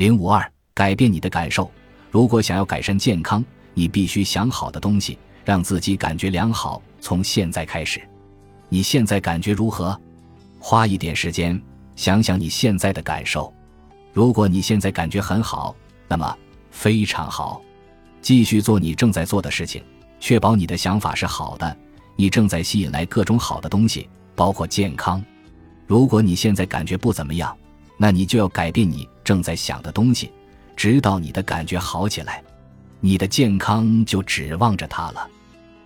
零五二，改变你的感受。如果想要改善健康，你必须想好的东西，让自己感觉良好。从现在开始，你现在感觉如何？花一点时间想想你现在的感受。如果你现在感觉很好，那么非常好，继续做你正在做的事情，确保你的想法是好的。你正在吸引来各种好的东西，包括健康。如果你现在感觉不怎么样，那你就要改变你正在想的东西，直到你的感觉好起来，你的健康就指望着它了。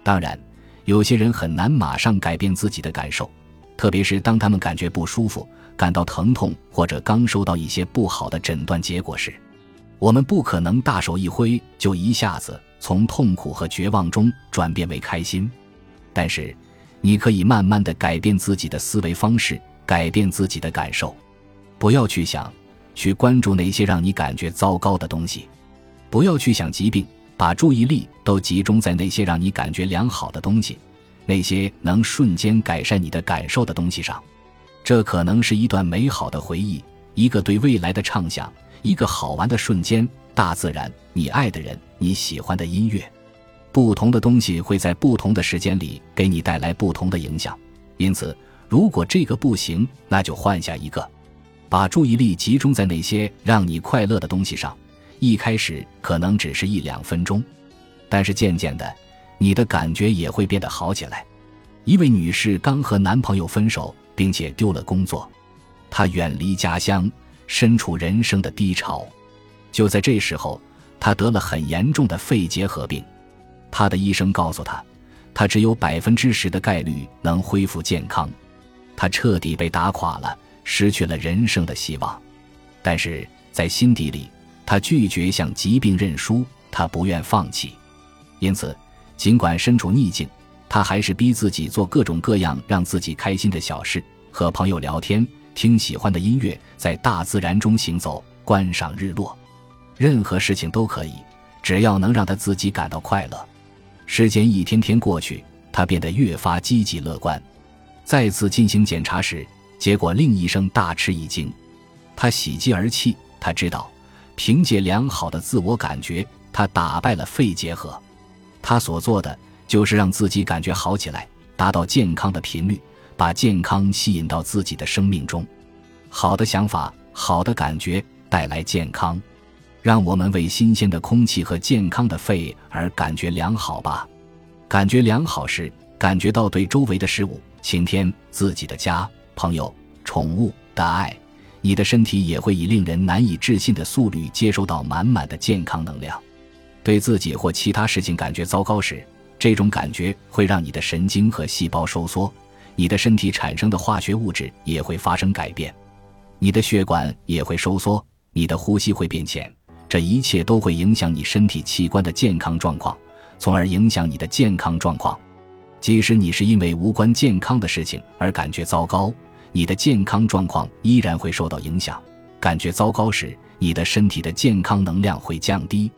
当然，有些人很难马上改变自己的感受，特别是当他们感觉不舒服、感到疼痛或者刚收到一些不好的诊断结果时，我们不可能大手一挥就一下子从痛苦和绝望中转变为开心。但是，你可以慢慢的改变自己的思维方式，改变自己的感受。不要去想，去关注那些让你感觉糟糕的东西；不要去想疾病，把注意力都集中在那些让你感觉良好的东西，那些能瞬间改善你的感受的东西上。这可能是一段美好的回忆，一个对未来的畅想，一个好玩的瞬间，大自然，你爱的人，你喜欢的音乐。不同的东西会在不同的时间里给你带来不同的影响，因此，如果这个不行，那就换下一个。把注意力集中在那些让你快乐的东西上，一开始可能只是一两分钟，但是渐渐的，你的感觉也会变得好起来。一位女士刚和男朋友分手，并且丢了工作，她远离家乡，身处人生的低潮。就在这时候，她得了很严重的肺结核病。她的医生告诉她，她只有百分之十的概率能恢复健康。她彻底被打垮了。失去了人生的希望，但是在心底里，他拒绝向疾病认输，他不愿放弃。因此，尽管身处逆境，他还是逼自己做各种各样让自己开心的小事：和朋友聊天，听喜欢的音乐，在大自然中行走，观赏日落。任何事情都可以，只要能让他自己感到快乐。时间一天天过去，他变得越发积极乐观。再次进行检查时。结果令医生大吃一惊，他喜极而泣。他知道，凭借良好的自我感觉，他打败了肺结核。他所做的就是让自己感觉好起来，达到健康的频率，把健康吸引到自己的生命中。好的想法，好的感觉带来健康。让我们为新鲜的空气和健康的肺而感觉良好吧。感觉良好时，感觉到对周围的事物、晴天、自己的家。朋友、宠物的爱，你的身体也会以令人难以置信的速率接收到满满的健康能量。对自己或其他事情感觉糟糕时，这种感觉会让你的神经和细胞收缩，你的身体产生的化学物质也会发生改变，你的血管也会收缩，你的呼吸会变浅。这一切都会影响你身体器官的健康状况，从而影响你的健康状况。即使你是因为无关健康的事情而感觉糟糕，你的健康状况依然会受到影响。感觉糟糕时，你的身体的健康能量会降低。